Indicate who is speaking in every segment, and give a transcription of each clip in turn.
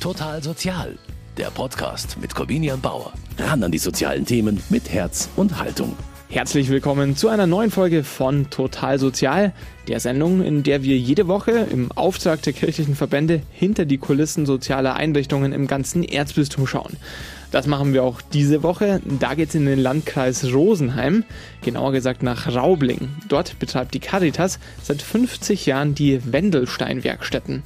Speaker 1: Total Sozial, der Podcast mit Corvinian Bauer. Ran an die sozialen Themen mit Herz und Haltung.
Speaker 2: Herzlich willkommen zu einer neuen Folge von Total Sozial, der Sendung, in der wir jede Woche im Auftrag der kirchlichen Verbände hinter die Kulissen sozialer Einrichtungen im ganzen Erzbistum schauen. Das machen wir auch diese Woche. Da geht es in den Landkreis Rosenheim, genauer gesagt nach Raubling. Dort betreibt die Caritas seit 50 Jahren die Wendelstein-Werkstätten.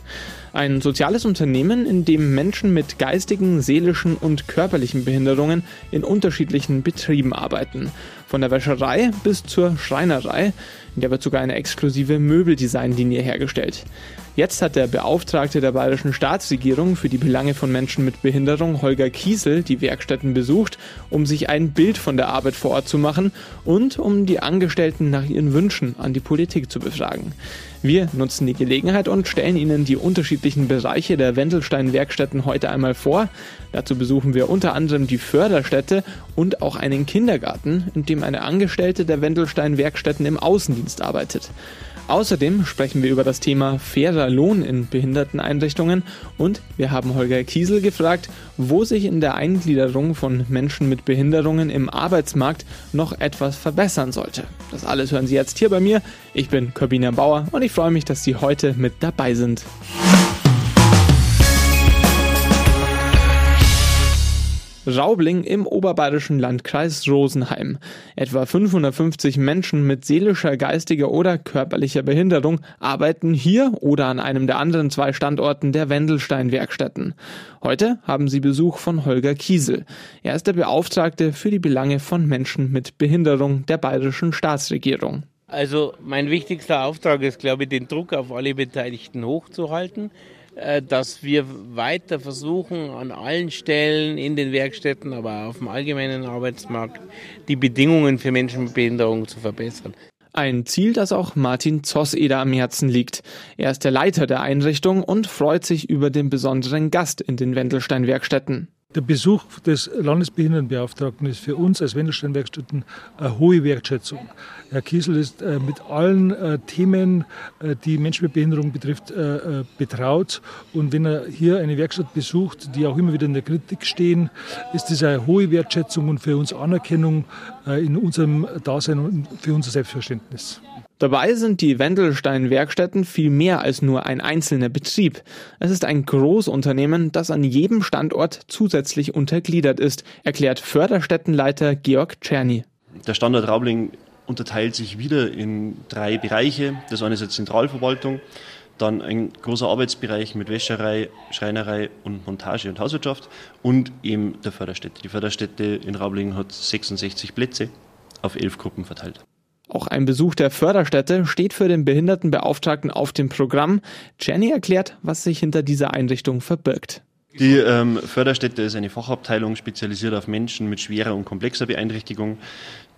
Speaker 2: Ein soziales Unternehmen, in dem Menschen mit geistigen, seelischen und körperlichen Behinderungen in unterschiedlichen Betrieben arbeiten. Von der Wäscherei bis zur Schreinerei. In der wird sogar eine exklusive Möbeldesignlinie hergestellt. Jetzt hat der Beauftragte der bayerischen Staatsregierung für die Belange von Menschen mit Behinderung, Holger Kiesel, die Werkstätten besucht, um sich ein Bild von der Arbeit vor Ort zu machen und um die Angestellten nach ihren Wünschen an die Politik zu befragen. Wir nutzen die Gelegenheit und stellen Ihnen die unterschiedlichen Bereiche der Wendelstein-Werkstätten heute einmal vor. Dazu besuchen wir unter anderem die Förderstätte und auch einen Kindergarten, in dem eine Angestellte der Wendelstein-Werkstätten im Außendienst arbeitet. Außerdem sprechen wir über das Thema fairer Lohn in Behinderteneinrichtungen und wir haben Holger Kiesel gefragt, wo sich in der Eingliederung von Menschen mit Behinderungen im Arbeitsmarkt noch etwas verbessern sollte. Das alles hören Sie jetzt hier bei mir. Ich bin Corbina Bauer und ich freue mich, dass Sie heute mit dabei sind. Raubling im oberbayerischen Landkreis Rosenheim. Etwa 550 Menschen mit seelischer, geistiger oder körperlicher Behinderung arbeiten hier oder an einem der anderen zwei Standorten der Wendelstein-Werkstätten. Heute haben sie Besuch von Holger Kiesel. Er ist der Beauftragte für die Belange von Menschen mit Behinderung der bayerischen Staatsregierung.
Speaker 3: Also mein wichtigster Auftrag ist, glaube ich, den Druck auf alle Beteiligten hochzuhalten. Äh, dass wir weiter versuchen, an allen Stellen in den Werkstätten, aber auf dem allgemeinen Arbeitsmarkt, die Bedingungen für Menschen mit Behinderung zu verbessern.
Speaker 2: Ein Ziel, das auch Martin Zosseder am Herzen liegt. Er ist der Leiter der Einrichtung und freut sich über den besonderen Gast in den Wendelstein-Werkstätten.
Speaker 4: Der Besuch des Landesbehindertenbeauftragten ist für uns als Wendelstein-Werkstätten eine hohe Wertschätzung. Herr Kiesel ist äh, mit allen äh, Themen, äh, die Menschen mit Behinderung betrifft, betraut. Und wenn er hier eine Werkstatt besucht, die auch immer wieder in der Kritik stehen, ist das eine hohe Wertschätzung und für uns Anerkennung in unserem Dasein und für unser Selbstverständnis.
Speaker 2: Dabei sind die Wendelstein-Werkstätten viel mehr als nur ein einzelner Betrieb. Es ist ein Großunternehmen, das an jedem Standort zusätzlich untergliedert ist, erklärt Förderstättenleiter Georg Czerny.
Speaker 5: Der Standort Raubling unterteilt sich wieder in drei Bereiche. Das eine ist die Zentralverwaltung, dann ein großer Arbeitsbereich mit Wäscherei, Schreinerei und Montage und Hauswirtschaft und eben der Förderstätte. Die Förderstätte in Raubling hat 66 Plätze auf elf Gruppen verteilt.
Speaker 2: Auch ein Besuch der Förderstätte steht für den Behindertenbeauftragten auf dem Programm. Jenny erklärt, was sich hinter dieser Einrichtung verbirgt.
Speaker 5: Die ähm, Förderstätte ist eine Fachabteilung spezialisiert auf Menschen mit schwerer und komplexer Beeinträchtigung,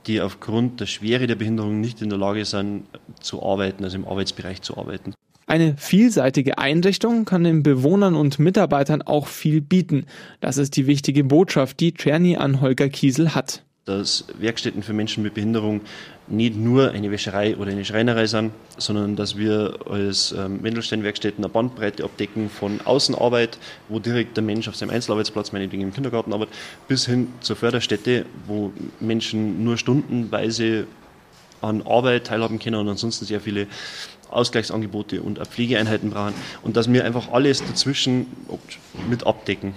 Speaker 5: die aufgrund der Schwere der Behinderung nicht in der Lage sind zu arbeiten, also im Arbeitsbereich zu arbeiten.
Speaker 2: Eine vielseitige Einrichtung kann den Bewohnern und Mitarbeitern auch viel bieten. Das ist die wichtige Botschaft, die Czerny an Holger Kiesel hat
Speaker 5: dass Werkstätten für Menschen mit Behinderung nicht nur eine Wäscherei oder eine Schreinerei sind, sondern dass wir als ähm, Wendelstein-Werkstätten eine Bandbreite abdecken von Außenarbeit, wo direkt der Mensch auf seinem Einzelarbeitsplatz, meinetwegen im Kindergarten arbeitet, bis hin zur Förderstätte, wo Menschen nur stundenweise an Arbeit teilhaben können und ansonsten sehr viele Ausgleichsangebote und Pflegeeinheiten brauchen und dass wir einfach alles dazwischen mit abdecken.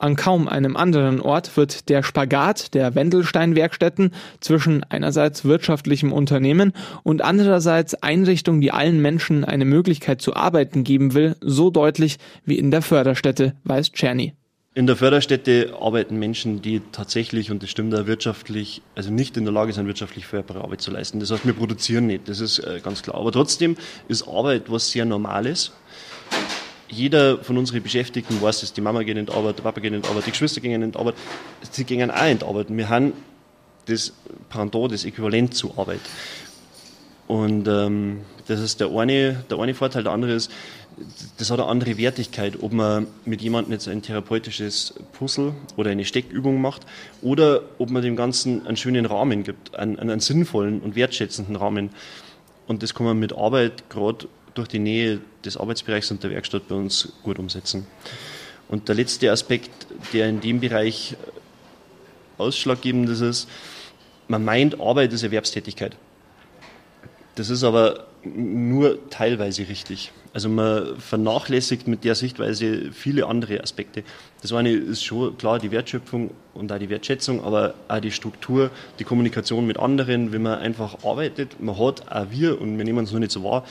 Speaker 2: An kaum einem anderen Ort wird der Spagat der Wendelstein-Werkstätten zwischen einerseits wirtschaftlichem Unternehmen und andererseits Einrichtung, die allen Menschen eine Möglichkeit zu arbeiten geben will, so deutlich wie in der Förderstätte, weiß Czerny.
Speaker 5: In der Förderstätte arbeiten Menschen, die tatsächlich, und das stimmt da wirtschaftlich, also nicht in der Lage sind, wirtschaftlich förderbare Arbeit zu leisten. Das heißt, wir produzieren nicht, das ist äh, ganz klar. Aber trotzdem ist Arbeit was sehr Normales jeder von unseren Beschäftigten weiß dass die Mama geht in die Arbeit, der Papa geht in die Arbeit, die Geschwister gehen in die Arbeit, sie gehen auch in die Arbeit. Wir haben das Pendant, das Äquivalent zur Arbeit. Und ähm, das ist der eine, der eine Vorteil. Der andere ist, das hat eine andere Wertigkeit, ob man mit jemandem jetzt ein therapeutisches Puzzle oder eine Steckübung macht oder ob man dem Ganzen einen schönen Rahmen gibt, einen, einen sinnvollen und wertschätzenden Rahmen. Und das kann man mit Arbeit gerade durch die Nähe des Arbeitsbereichs und der Werkstatt bei uns gut umsetzen. Und der letzte Aspekt, der in dem Bereich ausschlaggebend ist, man meint, Arbeit ist Erwerbstätigkeit. Das ist aber nur teilweise richtig. Also man vernachlässigt mit der Sichtweise viele andere Aspekte. Das eine ist schon klar die Wertschöpfung und auch die Wertschätzung, aber auch die Struktur, die Kommunikation mit anderen, wenn man einfach arbeitet. Man hat auch wir, und wir nehmen es noch nicht so wahr,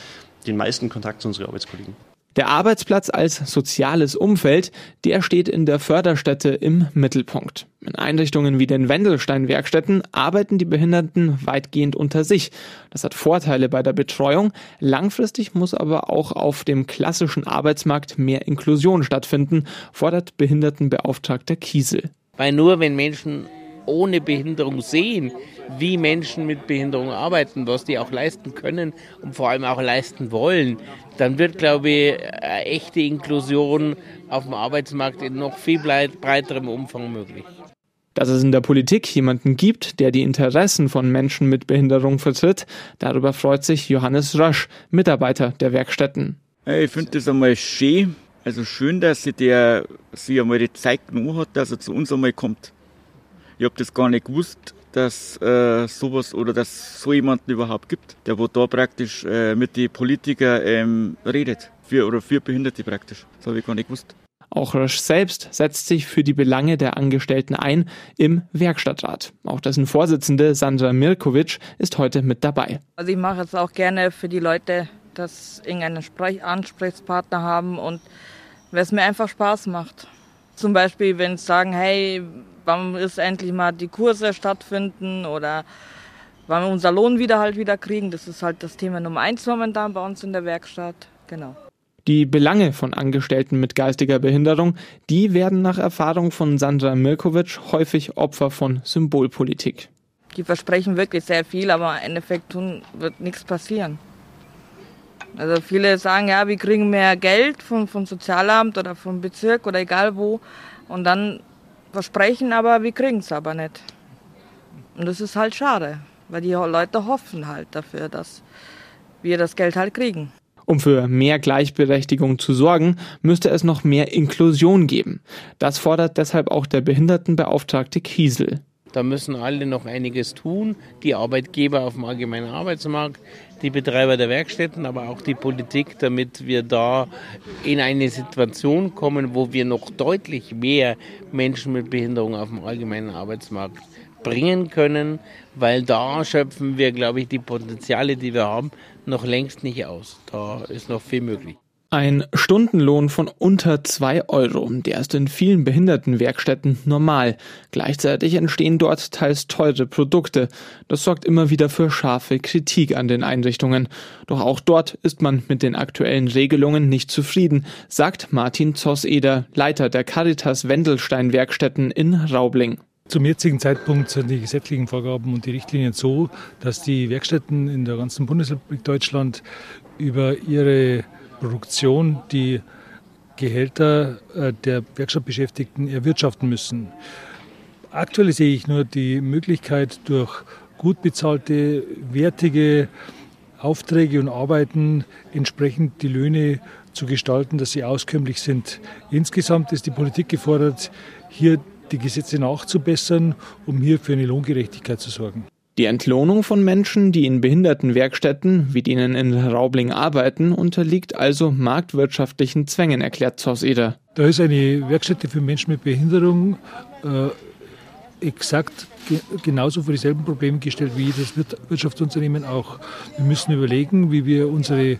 Speaker 5: den meisten Kontakt zu unseren Arbeitskollegen.
Speaker 2: Der Arbeitsplatz als soziales Umfeld, der steht in der Förderstätte im Mittelpunkt. In Einrichtungen wie den Wendelstein-Werkstätten arbeiten die Behinderten weitgehend unter sich. Das hat Vorteile bei der Betreuung. Langfristig muss aber auch auf dem klassischen Arbeitsmarkt mehr Inklusion stattfinden, fordert Behindertenbeauftragter Kiesel.
Speaker 3: Weil nur wenn Menschen ohne Behinderung sehen, wie Menschen mit Behinderung arbeiten, was die auch leisten können und vor allem auch leisten wollen, dann wird, glaube ich, eine echte Inklusion auf dem Arbeitsmarkt in noch viel breiterem Umfang möglich.
Speaker 2: Dass es in der Politik jemanden gibt, der die Interessen von Menschen mit Behinderung vertritt, darüber freut sich Johannes Rösch, Mitarbeiter der Werkstätten.
Speaker 6: Ich finde das einmal schön, also schön, dass sich der sich einmal die Zeit genommen hat, dass er zu uns einmal kommt. Ich habe das gar nicht gewusst, dass äh, sowas oder dass so jemanden überhaupt gibt, der wo da praktisch äh, mit den Politikern ähm, redet. Für oder für Behinderte praktisch. Das habe ich gar nicht gewusst.
Speaker 2: Auch Rösch selbst setzt sich für die Belange der Angestellten ein im Werkstattrat. Auch dessen Vorsitzende Sandra Mirkovic ist heute mit dabei.
Speaker 7: Also ich mache es auch gerne für die Leute, dass irgendeinen Ansprechpartner haben und weil es mir einfach Spaß macht. Zum Beispiel, wenn sie sagen, hey, wann ist endlich mal die Kurse stattfinden oder wann wir unser Lohn wieder halt wieder kriegen. Das ist halt das Thema Nummer eins momentan bei uns in der Werkstatt. Genau.
Speaker 2: Die Belange von Angestellten mit geistiger Behinderung, die werden nach Erfahrung von Sandra Mirkovic häufig Opfer von Symbolpolitik.
Speaker 7: Die versprechen wirklich sehr viel, aber im Endeffekt tun, wird nichts passieren. Also viele sagen, ja, wir kriegen mehr Geld vom, vom Sozialamt oder vom Bezirk oder egal wo. Und dann versprechen, aber wir kriegen es aber nicht. Und das ist halt schade, weil die Leute hoffen halt dafür, dass wir das Geld halt kriegen.
Speaker 2: Um für mehr Gleichberechtigung zu sorgen, müsste es noch mehr Inklusion geben. Das fordert deshalb auch der Behindertenbeauftragte Kiesel.
Speaker 3: Da müssen alle noch einiges tun, die Arbeitgeber auf dem allgemeinen Arbeitsmarkt, die Betreiber der Werkstätten, aber auch die Politik, damit wir da in eine Situation kommen, wo wir noch deutlich mehr Menschen mit Behinderung auf dem allgemeinen Arbeitsmarkt bringen können, weil da schöpfen wir, glaube ich, die Potenziale, die wir haben, noch längst nicht aus. Da ist noch viel möglich.
Speaker 2: Ein Stundenlohn von unter zwei Euro, der ist in vielen Behindertenwerkstätten normal. Gleichzeitig entstehen dort teils teure Produkte. Das sorgt immer wieder für scharfe Kritik an den Einrichtungen. Doch auch dort ist man mit den aktuellen Regelungen nicht zufrieden, sagt Martin Zosseder, Leiter der Caritas Wendelstein Werkstätten in Raubling.
Speaker 4: Zum jetzigen Zeitpunkt sind die gesetzlichen Vorgaben und die Richtlinien so, dass die Werkstätten in der ganzen Bundesrepublik Deutschland über ihre Produktion die Gehälter äh, der Werkstattbeschäftigten erwirtschaften müssen. Aktuell sehe ich nur die Möglichkeit, durch gut bezahlte, wertige Aufträge und Arbeiten entsprechend die Löhne zu gestalten, dass sie auskömmlich sind. Insgesamt ist die Politik gefordert, hier die Gesetze nachzubessern, um hier für eine Lohngerechtigkeit zu sorgen.
Speaker 2: Die Entlohnung von Menschen, die in Behindertenwerkstätten wie denen in Raubling arbeiten, unterliegt also marktwirtschaftlichen Zwängen, erklärt Zosseder.
Speaker 4: Da ist eine Werkstätte für Menschen mit Behinderung äh, exakt ge genauso vor dieselben Probleme gestellt wie jedes Wirtschaftsunternehmen auch. Wir müssen überlegen, wie wir unsere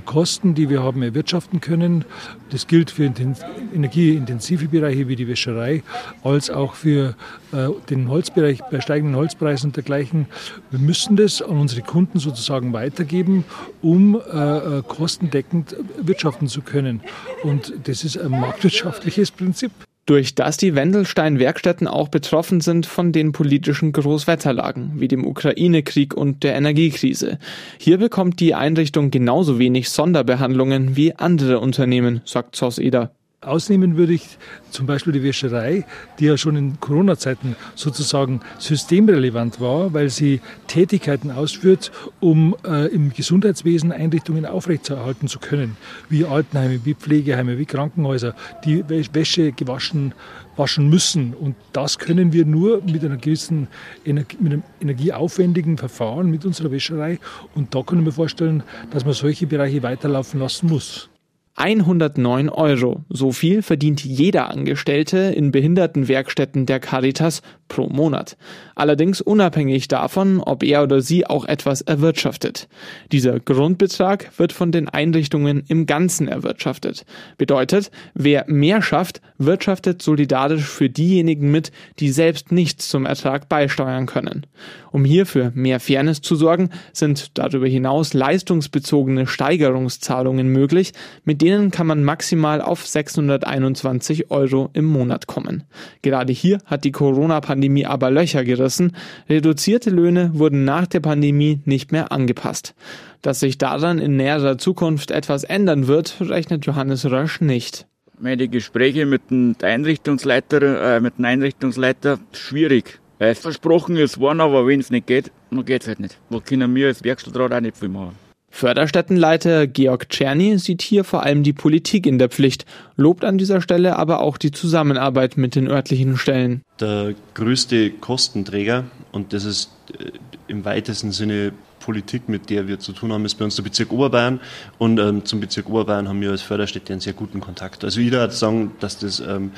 Speaker 4: Kosten, die wir haben, erwirtschaften können. Das gilt für energieintensive Bereiche wie die Wäscherei, als auch für äh, den Holzbereich bei steigenden Holzpreisen und dergleichen. Wir müssen das an unsere Kunden sozusagen weitergeben, um äh, kostendeckend wirtschaften zu können. Und das ist ein marktwirtschaftliches Prinzip
Speaker 2: durch das die Wendelstein-Werkstätten auch betroffen sind von den politischen Großwetterlagen, wie dem Ukraine-Krieg und der Energiekrise. Hier bekommt die Einrichtung genauso wenig Sonderbehandlungen wie andere Unternehmen, sagt Zoss Eder.
Speaker 4: Ausnehmen würde ich zum Beispiel die Wäscherei, die ja schon in Corona-Zeiten sozusagen systemrelevant war, weil sie Tätigkeiten ausführt, um äh, im Gesundheitswesen Einrichtungen aufrechtzuerhalten zu können, wie Altenheime, wie Pflegeheime, wie Krankenhäuser, die Wäsche gewaschen waschen müssen. Und das können wir nur mit einer gewissen Energie, mit einem energieaufwendigen Verfahren mit unserer Wäscherei. Und da können wir vorstellen, dass man solche Bereiche weiterlaufen lassen muss.
Speaker 2: 109 Euro. So viel verdient jeder Angestellte in Behindertenwerkstätten der Caritas pro Monat. Allerdings unabhängig davon, ob er oder sie auch etwas erwirtschaftet. Dieser Grundbetrag wird von den Einrichtungen im Ganzen erwirtschaftet. Bedeutet, wer mehr schafft, wirtschaftet solidarisch für diejenigen mit, die selbst nichts zum Ertrag beisteuern können. Um hier für mehr Fairness zu sorgen, sind darüber hinaus leistungsbezogene Steigerungszahlungen möglich, mit denen kann man maximal auf 621 Euro im Monat kommen. Gerade hier hat die Corona-Pandemie aber Löcher gerissen. Reduzierte Löhne wurden nach der Pandemie nicht mehr angepasst. Dass sich daran in näherer Zukunft etwas ändern wird, rechnet Johannes Rösch nicht.
Speaker 6: Meine Gespräche mit dem Einrichtungsleiter, äh, mit dem Einrichtungsleiter schwierig. Weil es versprochen ist worden, aber wenn es nicht geht, dann geht es halt nicht. Wo können wir als Werkstattrat auch nicht viel machen.
Speaker 2: Förderstättenleiter Georg Czerny sieht hier vor allem die Politik in der Pflicht, lobt an dieser Stelle aber auch die Zusammenarbeit mit den örtlichen Stellen.
Speaker 5: Der größte Kostenträger, und das ist äh, im weitesten Sinne Politik, mit der wir zu tun haben, ist bei uns der Bezirk Oberbayern. Und ähm, zum Bezirk Oberbayern haben wir als Förderstätte einen sehr guten Kontakt. Also jeder hat sagen, dass das ähm,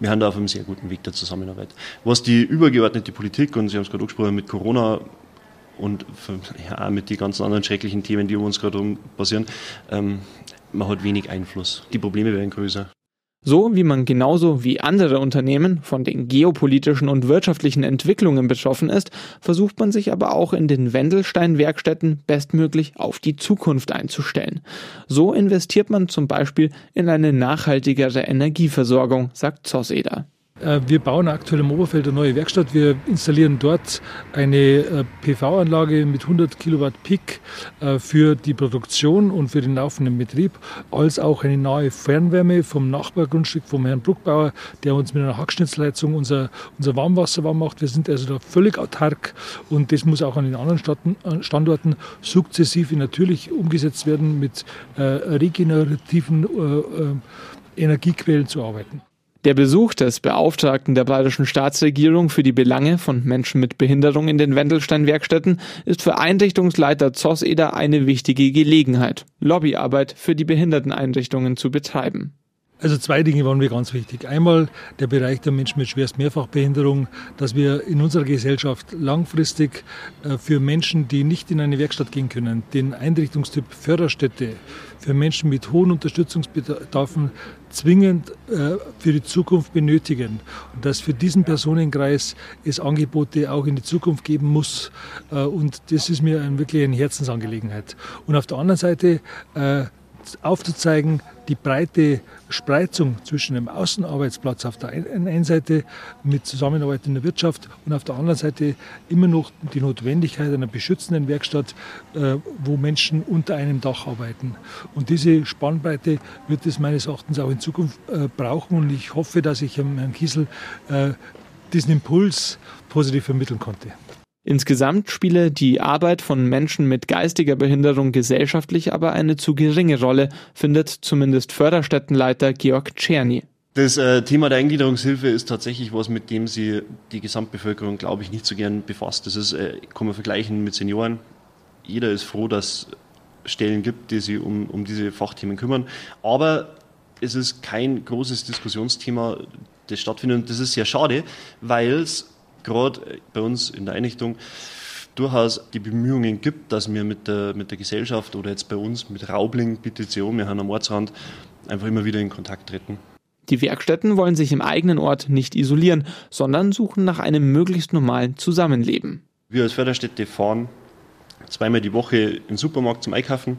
Speaker 5: wir haben da auf einem sehr guten Weg der Zusammenarbeit. Was die übergeordnete Politik, und Sie haben es gerade angesprochen, mit Corona und ja, mit den ganzen anderen schrecklichen Themen, die um uns gerade passieren, ähm, man hat wenig Einfluss. Die Probleme werden größer.
Speaker 2: So wie man genauso wie andere Unternehmen von den geopolitischen und wirtschaftlichen Entwicklungen betroffen ist, versucht man sich aber auch in den Wendelstein-Werkstätten bestmöglich auf die Zukunft einzustellen. So investiert man zum Beispiel in eine nachhaltigere Energieversorgung, sagt Zosseder.
Speaker 4: Äh, wir bauen aktuell im Oberfeld eine neue Werkstatt. Wir installieren dort eine äh, PV-Anlage mit 100 Kilowatt Peak äh, für die Produktion und für den laufenden Betrieb, als auch eine neue Fernwärme vom Nachbargrundstück vom Herrn Bruckbauer, der uns mit einer Hackschnitzleitung unser, unser Warmwasser warm macht. Wir sind also da völlig autark und das muss auch an den anderen Standorten sukzessive natürlich umgesetzt werden, mit regenerativen Energiequellen zu arbeiten.
Speaker 2: Der Besuch des Beauftragten der bayerischen Staatsregierung für die Belange von Menschen mit Behinderung in den Wendelstein-Werkstätten ist für Einrichtungsleiter Zosseder eine wichtige Gelegenheit, Lobbyarbeit für die Behinderteneinrichtungen zu betreiben.
Speaker 4: Also zwei Dinge waren mir ganz wichtig. Einmal der Bereich der Menschen mit schwerst Mehrfachbehinderung, dass wir in unserer Gesellschaft langfristig äh, für Menschen, die nicht in eine Werkstatt gehen können, den Einrichtungstyp Förderstätte für Menschen mit hohen Unterstützungsbedarfen zwingend äh, für die Zukunft benötigen. Und dass für diesen Personenkreis es Angebote auch in die Zukunft geben muss. Äh, und das ist mir wirklich eine Herzensangelegenheit. Und auf der anderen Seite aufzuzeigen, die breite Spreizung zwischen dem Außenarbeitsplatz auf der einen Seite mit Zusammenarbeit in der Wirtschaft und auf der anderen Seite immer noch die Notwendigkeit einer beschützenden Werkstatt, äh, wo Menschen unter einem Dach arbeiten. Und diese Spannbreite wird es meines Erachtens auch in Zukunft äh, brauchen und ich hoffe, dass ich Herrn Kiesel äh, diesen Impuls positiv vermitteln konnte.
Speaker 2: Insgesamt spiele die Arbeit von Menschen mit geistiger Behinderung gesellschaftlich aber eine zu geringe Rolle, findet zumindest Förderstättenleiter Georg Czerny.
Speaker 5: Das äh, Thema der Eingliederungshilfe ist tatsächlich was, mit dem sie die Gesamtbevölkerung, glaube ich, nicht so gern befasst. Das ist, äh, kann man vergleichen mit Senioren. Jeder ist froh, dass es Stellen gibt, die sich um, um diese Fachthemen kümmern. Aber es ist kein großes Diskussionsthema, das stattfindet. Und das ist sehr schade, weil es gerade bei uns in der Einrichtung durchaus die Bemühungen gibt, dass wir mit der, mit der Gesellschaft oder jetzt bei uns mit Raubling, Petition, wir haben am Ortsrand, einfach immer wieder in Kontakt treten.
Speaker 2: Die Werkstätten wollen sich im eigenen Ort nicht isolieren, sondern suchen nach einem möglichst normalen Zusammenleben.
Speaker 5: Wir als Förderstätte fahren zweimal die Woche in den Supermarkt zum Einkaufen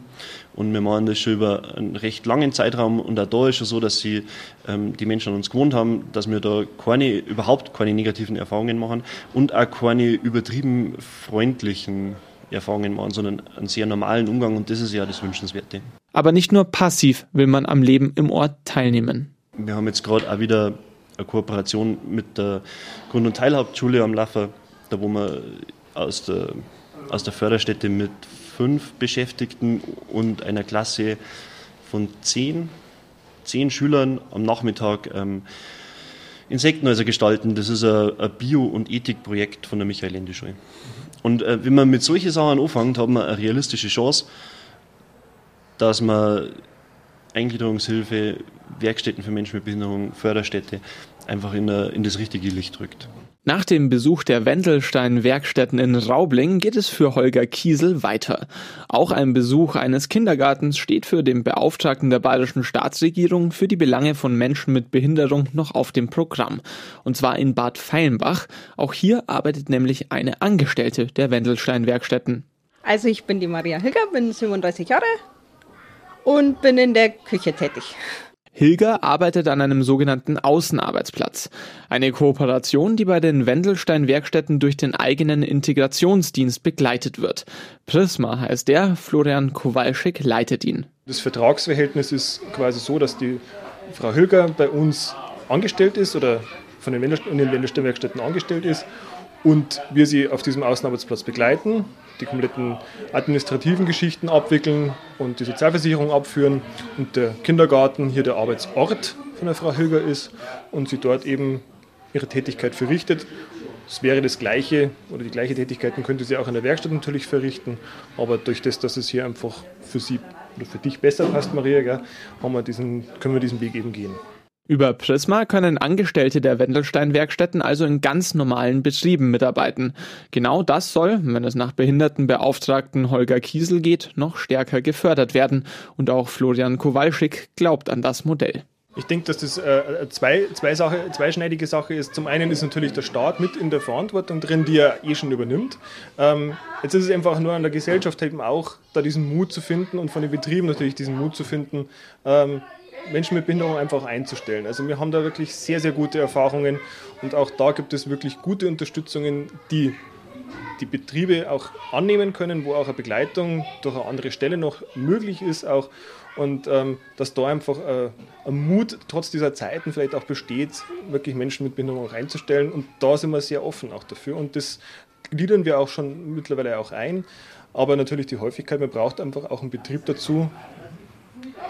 Speaker 5: und wir machen das schon über einen recht langen Zeitraum und auch da ist es so, dass sie, ähm, die Menschen an uns gewohnt haben, dass wir da keine, überhaupt keine negativen Erfahrungen machen und auch keine übertrieben freundlichen Erfahrungen machen, sondern einen sehr normalen Umgang und das ist ja das Wünschenswerte.
Speaker 2: Aber nicht nur passiv will man am Leben im Ort teilnehmen.
Speaker 5: Wir haben jetzt gerade auch wieder eine Kooperation mit der Grund- und Teilhauptschule am Laffer, da wo wir aus der, aus der Förderstätte mit fünf Beschäftigten und einer Klasse von zehn, zehn Schülern am Nachmittag ähm, Insektenhäuser gestalten. Das ist ein, ein Bio- und Ethikprojekt von der Michael-Ende-Schule. Und äh, wenn man mit solchen Sachen anfängt, hat man eine realistische Chance, dass man Eingliederungshilfe, Werkstätten für Menschen mit Behinderung, Förderstätte einfach in, in das richtige Licht rückt.
Speaker 2: Nach dem Besuch der Wendelstein-Werkstätten in Raubling geht es für Holger Kiesel weiter. Auch ein Besuch eines Kindergartens steht für den Beauftragten der bayerischen Staatsregierung für die Belange von Menschen mit Behinderung noch auf dem Programm. Und zwar in Bad Feilenbach. Auch hier arbeitet nämlich eine Angestellte der Wendelstein-Werkstätten.
Speaker 8: Also ich bin die Maria Hilger, bin 37 Jahre und bin in der Küche tätig.
Speaker 2: Hilger arbeitet an einem sogenannten Außenarbeitsplatz. Eine Kooperation, die bei den Wendelstein-Werkstätten durch den eigenen Integrationsdienst begleitet wird. Prisma heißt der, Florian Kowalschik leitet ihn.
Speaker 9: Das Vertragsverhältnis ist quasi so, dass die Frau Hilger bei uns angestellt ist oder von den Wendelstein-Werkstätten angestellt ist und wir sie auf diesem Außenarbeitsplatz begleiten die kompletten administrativen Geschichten abwickeln und die Sozialversicherung abführen und der Kindergarten hier der Arbeitsort von der Frau Hilger ist und sie dort eben ihre Tätigkeit verrichtet. Es wäre das Gleiche oder die gleiche Tätigkeiten könnte sie auch in der Werkstatt natürlich verrichten, aber durch das, dass es hier einfach für sie oder für dich besser passt, Maria, gell, wir diesen, können wir diesen Weg eben gehen.
Speaker 2: Über Prisma können Angestellte der Wendelstein-Werkstätten also in ganz normalen Betrieben mitarbeiten. Genau das soll, wenn es nach Behindertenbeauftragten Holger Kiesel geht, noch stärker gefördert werden. Und auch Florian Kowalschik glaubt an das Modell.
Speaker 9: Ich denke, dass das äh, zwei, zwei Sache, zweischneidige Sache ist. Zum einen ist natürlich der Staat mit in der Verantwortung drin, die er eh schon übernimmt. Ähm, jetzt ist es einfach nur an der Gesellschaft eben auch, da diesen Mut zu finden und von den Betrieben natürlich diesen Mut zu finden, ähm, Menschen mit Behinderung einfach einzustellen. Also wir haben da wirklich sehr, sehr gute Erfahrungen und auch da gibt es wirklich gute Unterstützungen, die die Betriebe auch annehmen können, wo auch eine Begleitung durch eine andere Stelle noch möglich ist auch. Und ähm, dass da einfach äh, ein Mut trotz dieser Zeiten vielleicht auch besteht, wirklich Menschen mit Behinderung reinzustellen. Und da sind wir sehr offen auch dafür. Und das gliedern wir auch schon mittlerweile auch ein, aber natürlich die Häufigkeit, man braucht einfach auch einen Betrieb dazu,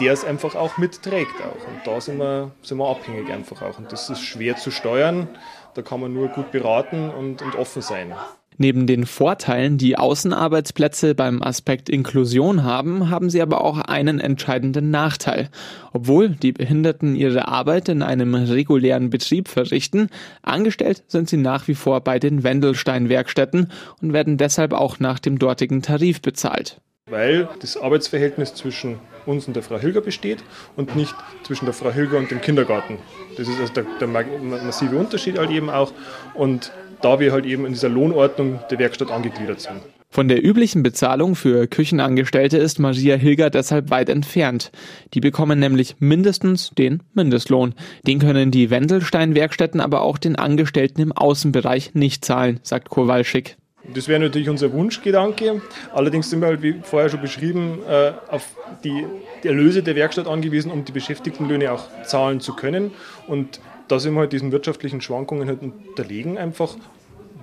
Speaker 9: der es einfach auch mitträgt auch. Und da sind wir, sind wir abhängig einfach auch. Und das ist schwer zu steuern. Da kann man nur gut beraten und, und offen sein.
Speaker 2: Neben den Vorteilen, die Außenarbeitsplätze beim Aspekt Inklusion haben, haben sie aber auch einen entscheidenden Nachteil. Obwohl die Behinderten ihre Arbeit in einem regulären Betrieb verrichten, angestellt sind sie nach wie vor bei den Wendelstein-Werkstätten und werden deshalb auch nach dem dortigen Tarif bezahlt.
Speaker 9: Weil das Arbeitsverhältnis zwischen uns und der Frau Hilger besteht und nicht zwischen der Frau Hilger und dem Kindergarten. Das ist also der, der massive Unterschied halt eben auch. Und da wir halt eben in dieser Lohnordnung der Werkstatt angegliedert sind.
Speaker 2: Von der üblichen Bezahlung für Küchenangestellte ist Maria Hilger deshalb weit entfernt. Die bekommen nämlich mindestens den Mindestlohn. Den können die Wendelstein-Werkstätten aber auch den Angestellten im Außenbereich nicht zahlen, sagt Kowalschik.
Speaker 9: Das wäre natürlich unser Wunschgedanke. Allerdings sind wir halt, wie vorher schon beschrieben, äh, auf die Erlöse der Werkstatt angewiesen, um die Beschäftigtenlöhne auch zahlen zu können. Und da sind wir halt diesen wirtschaftlichen Schwankungen halt unterlegen einfach.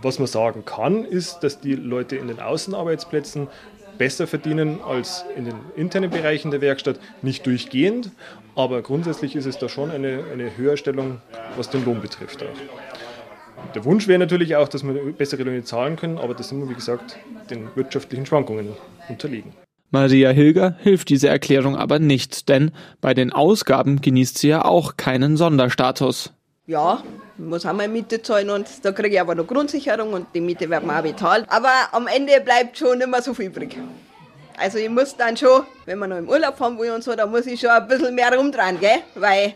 Speaker 9: Was man sagen kann, ist, dass die Leute in den Außenarbeitsplätzen besser verdienen als in den internen Bereichen der Werkstatt. Nicht durchgehend, aber grundsätzlich ist es da schon eine, eine Höherstellung, was den Lohn betrifft. Auch. Der Wunsch wäre natürlich auch, dass wir bessere Löhne zahlen können, aber das sind wir, wie gesagt, den wirtschaftlichen Schwankungen unterlegen.
Speaker 2: Maria Hilger hilft diese Erklärung aber nicht, denn bei den Ausgaben genießt sie ja auch keinen Sonderstatus.
Speaker 8: Ja, muss einmal Miete zahlen und da kriege ich aber noch Grundsicherung und die Miete wird mir auch bezahlt. Aber am Ende bleibt schon nicht mehr so viel übrig. Also ich muss dann schon, wenn man noch im Urlaub fahren will und so, da muss ich schon ein bisschen mehr rumdrehen, gell? Weil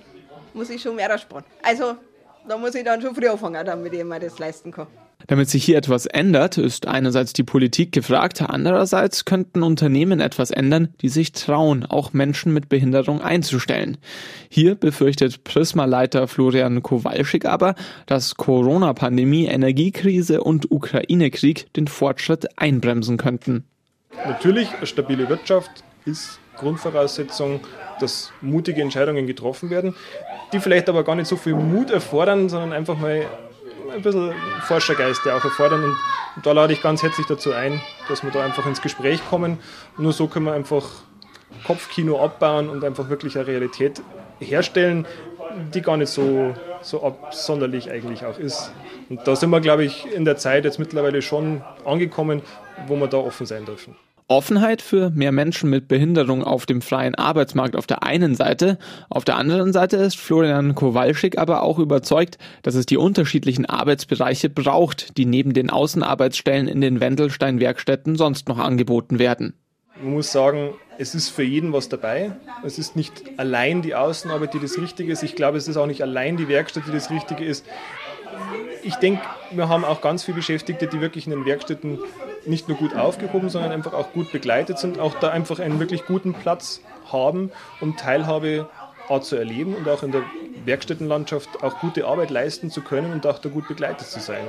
Speaker 8: muss ich schon mehr sparen. Also da muss ich dann schon früh anfangen, damit ich mir das leisten kann.
Speaker 2: Damit sich hier etwas ändert, ist einerseits die Politik gefragt, andererseits könnten Unternehmen etwas ändern, die sich trauen, auch Menschen mit Behinderung einzustellen. Hier befürchtet Prisma-Leiter Florian Kowalschik aber, dass Corona-Pandemie, Energiekrise und Ukraine-Krieg den Fortschritt einbremsen könnten.
Speaker 9: Natürlich, eine stabile Wirtschaft ist Grundvoraussetzung, dass mutige Entscheidungen getroffen werden, die vielleicht aber gar nicht so viel Mut erfordern, sondern einfach mal ein bisschen Forschergeist auch erfordern. Und, und da lade ich ganz herzlich dazu ein, dass wir da einfach ins Gespräch kommen. nur so können wir einfach Kopfkino abbauen und einfach wirklich eine Realität herstellen, die gar nicht so, so absonderlich eigentlich auch ist. Und da sind wir, glaube ich, in der Zeit jetzt mittlerweile schon angekommen, wo wir da offen sein dürfen.
Speaker 2: Offenheit für mehr Menschen mit Behinderung auf dem freien Arbeitsmarkt auf der einen Seite, auf der anderen Seite ist Florian Kowalschick aber auch überzeugt, dass es die unterschiedlichen Arbeitsbereiche braucht, die neben den Außenarbeitsstellen in den Wendelstein-Werkstätten sonst noch angeboten werden.
Speaker 9: Man muss sagen, es ist für jeden was dabei. Es ist nicht allein die Außenarbeit, die das Richtige ist. Ich glaube, es ist auch nicht allein die Werkstatt, die das Richtige ist ich denke, wir haben auch ganz viele Beschäftigte, die wirklich in den Werkstätten nicht nur gut aufgehoben, sondern einfach auch gut begleitet sind, auch da einfach einen wirklich guten Platz haben, um Teilhabe zu erleben und auch in der Werkstättenlandschaft auch gute Arbeit leisten zu können und auch da gut begleitet zu sein.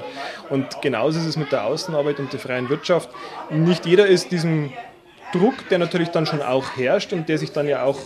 Speaker 9: Und genauso ist es mit der Außenarbeit und der freien Wirtschaft. Nicht jeder ist diesem Druck, der natürlich dann schon auch herrscht und der sich dann ja auch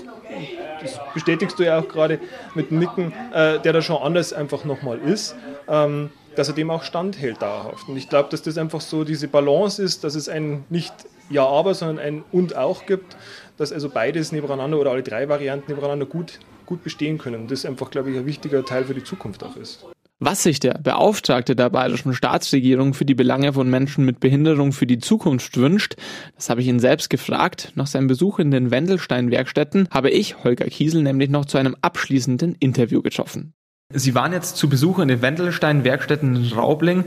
Speaker 9: das bestätigst du ja auch gerade mit Nicken, äh, der da schon anders einfach nochmal ist, ähm, dass er dem auch standhält dauerhaft. Und ich glaube, dass das einfach so diese Balance ist, dass es ein nicht Ja, aber, sondern ein Und auch gibt, dass also beides nebeneinander oder alle drei Varianten nebeneinander gut, gut bestehen können. Und das einfach, glaube ich, ein wichtiger Teil für die Zukunft auch ist.
Speaker 2: Was sich der Beauftragte der bayerischen Staatsregierung für die Belange von Menschen mit Behinderung für die Zukunft wünscht, das habe ich ihn selbst gefragt. Nach seinem Besuch in den Wendelstein-Werkstätten habe ich Holger Kiesel nämlich noch zu einem abschließenden Interview getroffen. Sie waren jetzt zu Besuch in den Wendelstein-Werkstätten in Raubling.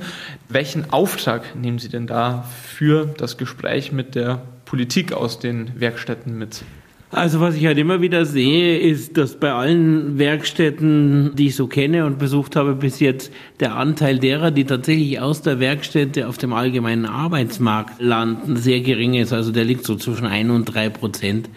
Speaker 2: Welchen Auftrag nehmen Sie denn da für das Gespräch mit der Politik aus den Werkstätten mit?
Speaker 3: Also was ich halt immer wieder sehe, ist, dass bei allen Werkstätten, die ich so kenne und besucht habe bis jetzt, der Anteil derer, die tatsächlich aus der Werkstätte auf dem allgemeinen Arbeitsmarkt landen, sehr gering ist. Also der liegt so zwischen ein und drei Prozent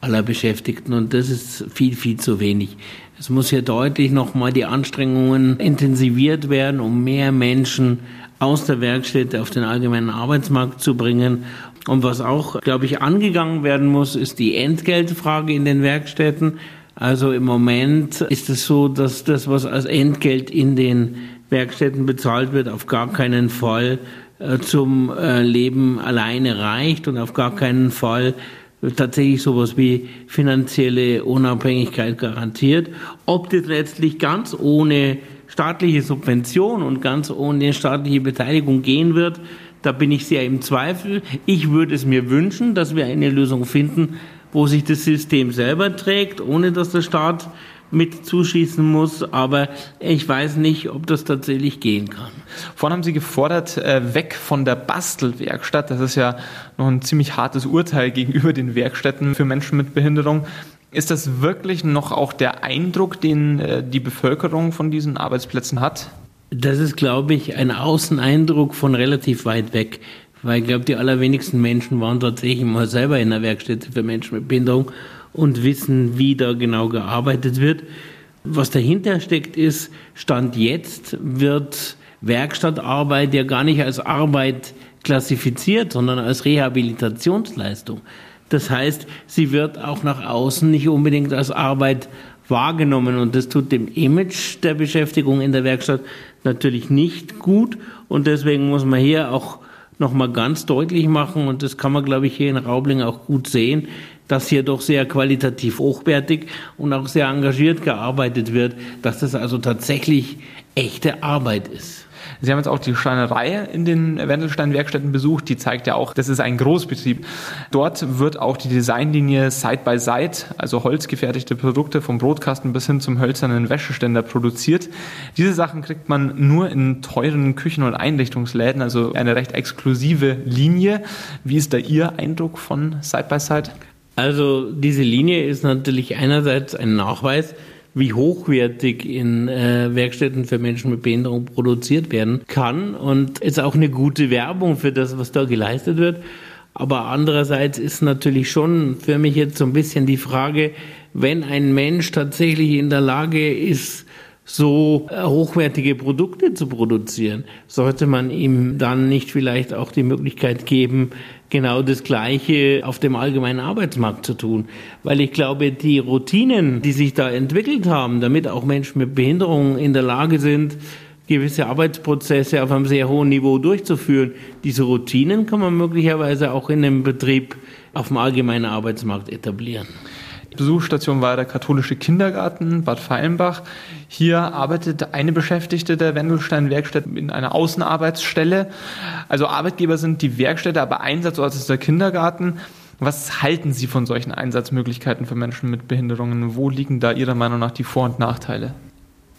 Speaker 3: aller Beschäftigten und das ist viel, viel zu wenig. Es muss hier deutlich nochmal die Anstrengungen intensiviert werden, um mehr Menschen aus der Werkstätte auf den allgemeinen Arbeitsmarkt zu bringen und was auch, glaube ich, angegangen werden muss, ist die Entgeltfrage in den Werkstätten. Also im Moment ist es so, dass das, was als Entgelt in den Werkstätten bezahlt wird, auf gar keinen Fall äh, zum äh, Leben alleine reicht und auf gar keinen Fall tatsächlich sowas wie finanzielle Unabhängigkeit garantiert. Ob das letztlich ganz ohne staatliche Subvention und ganz ohne staatliche Beteiligung gehen wird, da bin ich sehr im Zweifel. Ich würde es mir wünschen, dass wir eine Lösung finden, wo sich das System selber trägt, ohne dass der Staat mit zuschießen muss, aber ich weiß nicht, ob das tatsächlich gehen kann.
Speaker 2: Vorhin haben Sie gefordert, äh, weg von der Bastelwerkstatt. Das ist ja noch ein ziemlich hartes Urteil gegenüber den Werkstätten für Menschen mit Behinderung. Ist das wirklich noch auch der Eindruck, den äh, die Bevölkerung von diesen Arbeitsplätzen hat?
Speaker 3: Das ist, glaube ich, ein Außeneindruck von relativ weit weg. Weil ich glaube, die allerwenigsten Menschen waren tatsächlich mal selber in der Werkstätte für Menschen mit Behinderung und wissen, wie da genau gearbeitet wird. Was dahinter steckt, ist, Stand jetzt wird Werkstattarbeit ja gar nicht als Arbeit klassifiziert, sondern als Rehabilitationsleistung. Das heißt, sie wird auch nach außen nicht unbedingt als Arbeit wahrgenommen und das tut dem Image der Beschäftigung in der Werkstatt natürlich nicht gut und deswegen muss man hier auch nochmal ganz deutlich machen und das kann man glaube ich hier in Raubling auch gut sehen, dass hier doch sehr qualitativ hochwertig und auch sehr engagiert gearbeitet wird, dass das also tatsächlich echte Arbeit ist.
Speaker 2: Sie haben jetzt auch die Schreinerei in den Wendelstein-Werkstätten besucht. Die zeigt ja auch, das ist ein Großbetrieb. Dort wird auch die Designlinie Side by Side, also holzgefertigte Produkte vom Brotkasten bis hin zum hölzernen Wäscheständer produziert. Diese Sachen kriegt man nur in teuren Küchen- und Einrichtungsläden, also eine recht exklusive Linie. Wie ist da Ihr Eindruck von Side by Side?
Speaker 3: Also diese Linie ist natürlich einerseits ein Nachweis, wie hochwertig in äh, Werkstätten für Menschen mit Behinderung produziert werden kann und ist auch eine gute Werbung für das, was da geleistet wird. Aber andererseits ist natürlich schon für mich jetzt so ein bisschen die Frage, wenn ein Mensch tatsächlich in der Lage ist, so äh, hochwertige Produkte zu produzieren, sollte man ihm dann nicht vielleicht auch die Möglichkeit geben, genau das Gleiche auf dem allgemeinen Arbeitsmarkt zu tun. Weil ich glaube, die Routinen, die sich da entwickelt haben, damit auch Menschen mit Behinderungen in der Lage sind, gewisse Arbeitsprozesse auf einem sehr hohen Niveau durchzuführen, diese Routinen kann man möglicherweise auch in einem Betrieb auf dem allgemeinen Arbeitsmarkt etablieren.
Speaker 2: Besuchsstation war der katholische Kindergarten Bad Feilenbach. Hier arbeitet eine Beschäftigte der Wendelstein Werkstatt in einer Außenarbeitsstelle. Also Arbeitgeber sind die Werkstätte, aber Einsatzort ist der Kindergarten. Was halten Sie von solchen Einsatzmöglichkeiten für Menschen mit Behinderungen? Wo liegen da Ihrer Meinung nach die Vor- und Nachteile?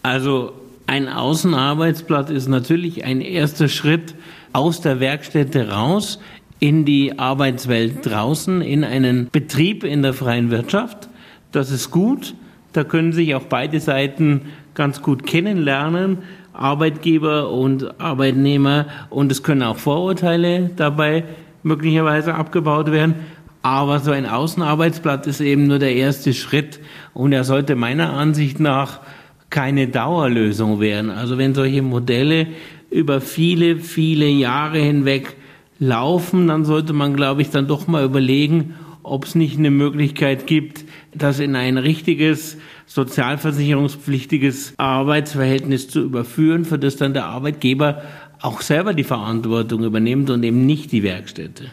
Speaker 3: Also ein Außenarbeitsplatz ist natürlich ein erster Schritt aus der Werkstätte raus in die Arbeitswelt draußen, in einen Betrieb in der freien Wirtschaft. Das ist gut. Da können sich auch beide Seiten ganz gut kennenlernen, Arbeitgeber und Arbeitnehmer. Und es können auch Vorurteile dabei möglicherweise abgebaut werden. Aber so ein Außenarbeitsplatz ist eben nur der erste Schritt. Und er sollte meiner Ansicht nach keine Dauerlösung werden. Also wenn solche Modelle über viele, viele Jahre hinweg laufen, dann sollte man, glaube ich, dann doch mal überlegen, ob es nicht eine Möglichkeit gibt, das in ein richtiges sozialversicherungspflichtiges Arbeitsverhältnis zu überführen, für das dann der Arbeitgeber auch selber die Verantwortung übernimmt und eben nicht die Werkstätte.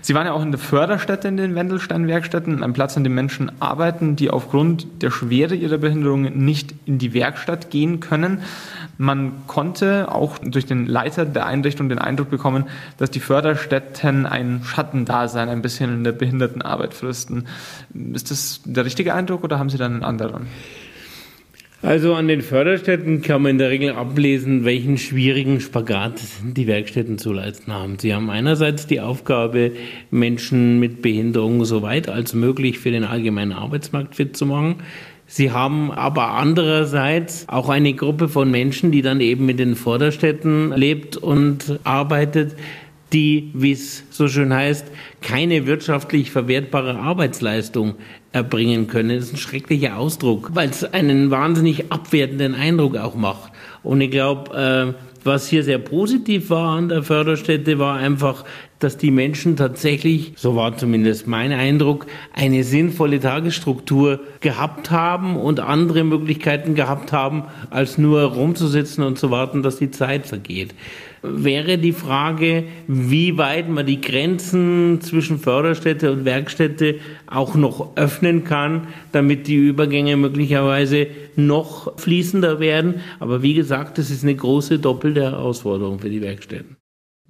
Speaker 2: Sie waren ja auch in der Förderstätte in den Wendelstein-Werkstätten, ein Platz, an dem Menschen arbeiten, die aufgrund der Schwere ihrer Behinderung nicht in die Werkstatt gehen können. Man konnte auch durch den Leiter der Einrichtung den Eindruck bekommen, dass die Förderstätten ein Schattendasein ein bisschen in der Behindertenarbeit fristen. Ist das der richtige Eindruck oder haben Sie da einen anderen?
Speaker 3: Also an den Förderstätten kann man in der Regel ablesen, welchen schwierigen Spagat die Werkstätten zu leisten haben. Sie haben einerseits die Aufgabe, Menschen mit Behinderung so weit als möglich für den allgemeinen Arbeitsmarkt fit zu machen. Sie haben aber andererseits auch eine Gruppe von Menschen, die dann eben in den Vorderstädten lebt und arbeitet, die, wie es so schön heißt, keine wirtschaftlich verwertbare Arbeitsleistung erbringen können. Das ist ein schrecklicher Ausdruck, weil es einen wahnsinnig abwertenden Eindruck auch macht. Und ich glaube, äh, was hier sehr positiv war an der Förderstätte, war einfach, dass die Menschen tatsächlich, so war zumindest mein Eindruck, eine sinnvolle Tagesstruktur gehabt haben und andere Möglichkeiten gehabt haben, als nur rumzusitzen und zu warten, dass die Zeit vergeht wäre die Frage, wie weit man die Grenzen zwischen Förderstätte und Werkstätte auch noch öffnen kann, damit die Übergänge möglicherweise noch fließender werden. Aber wie gesagt, das ist eine große doppelte Herausforderung für die Werkstätten.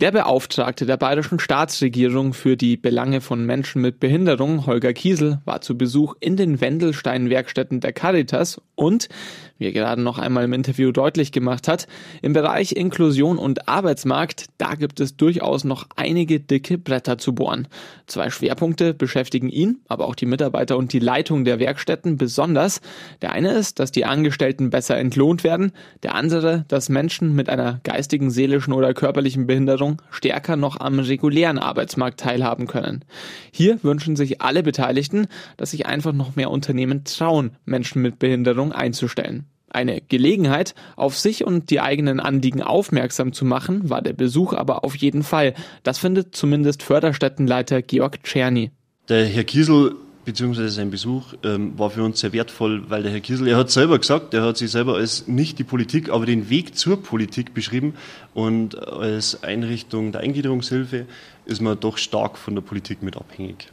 Speaker 2: Der Beauftragte der bayerischen Staatsregierung für die Belange von Menschen mit Behinderung, Holger Kiesel, war zu Besuch in den Wendelstein-Werkstätten der Caritas und, wie er gerade noch einmal im Interview deutlich gemacht hat, im Bereich Inklusion und Arbeitsmarkt, da gibt es durchaus noch einige dicke Bretter zu bohren. Zwei Schwerpunkte beschäftigen ihn, aber auch die Mitarbeiter und die Leitung der Werkstätten besonders. Der eine ist, dass die Angestellten besser entlohnt werden, der andere, dass Menschen mit einer geistigen, seelischen oder körperlichen Behinderung stärker noch am regulären Arbeitsmarkt teilhaben können. Hier wünschen sich alle Beteiligten, dass sich einfach noch mehr Unternehmen trauen, Menschen mit Behinderung einzustellen. Eine Gelegenheit, auf sich und die eigenen Anliegen aufmerksam zu machen, war der Besuch aber auf jeden Fall. Das findet zumindest Förderstättenleiter Georg Czerny.
Speaker 5: Der Herr Kiesel beziehungsweise sein Besuch ähm, war für uns sehr wertvoll, weil der Herr Kiesel, er hat selber gesagt, er hat sich selber als nicht die Politik, aber den Weg zur Politik beschrieben und als Einrichtung der Eingliederungshilfe ist man doch stark von der Politik mit abhängig.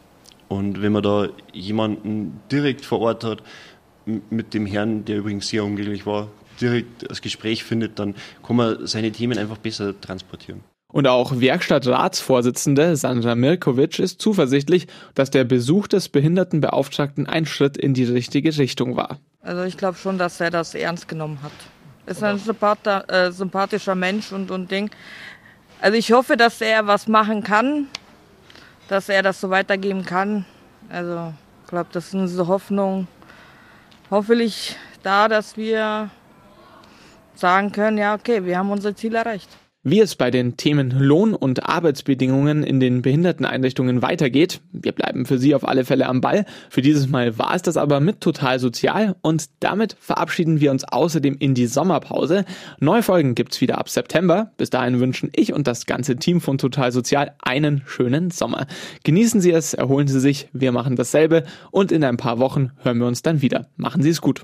Speaker 5: Und wenn man da jemanden direkt vor Ort hat, mit dem Herrn, der übrigens sehr umgänglich war, direkt das Gespräch findet, dann kann man seine Themen einfach besser transportieren.
Speaker 2: Und auch Werkstattratsvorsitzende Sandra Mirkovic ist zuversichtlich, dass der Besuch des Behindertenbeauftragten ein Schritt in die richtige Richtung war.
Speaker 7: Also ich glaube schon, dass er das ernst genommen hat. Ist ein äh, sympathischer Mensch und, und Ding. Also ich hoffe, dass er was machen kann, dass er das so weitergeben kann. Also ich glaube, das ist unsere Hoffnung. Hoffentlich da, dass wir sagen können, ja okay, wir haben unser Ziel erreicht.
Speaker 2: Wie es bei den Themen Lohn und Arbeitsbedingungen in den Behinderteneinrichtungen weitergeht, wir bleiben für Sie auf alle Fälle am Ball. Für dieses Mal war es das aber mit Total Sozial und damit verabschieden wir uns außerdem in die Sommerpause. Neue Folgen gibt's wieder ab September. Bis dahin wünschen ich und das ganze Team von Total Sozial einen schönen Sommer. Genießen Sie es, erholen Sie sich, wir machen dasselbe und in ein paar Wochen hören wir uns dann wieder. Machen Sie es gut.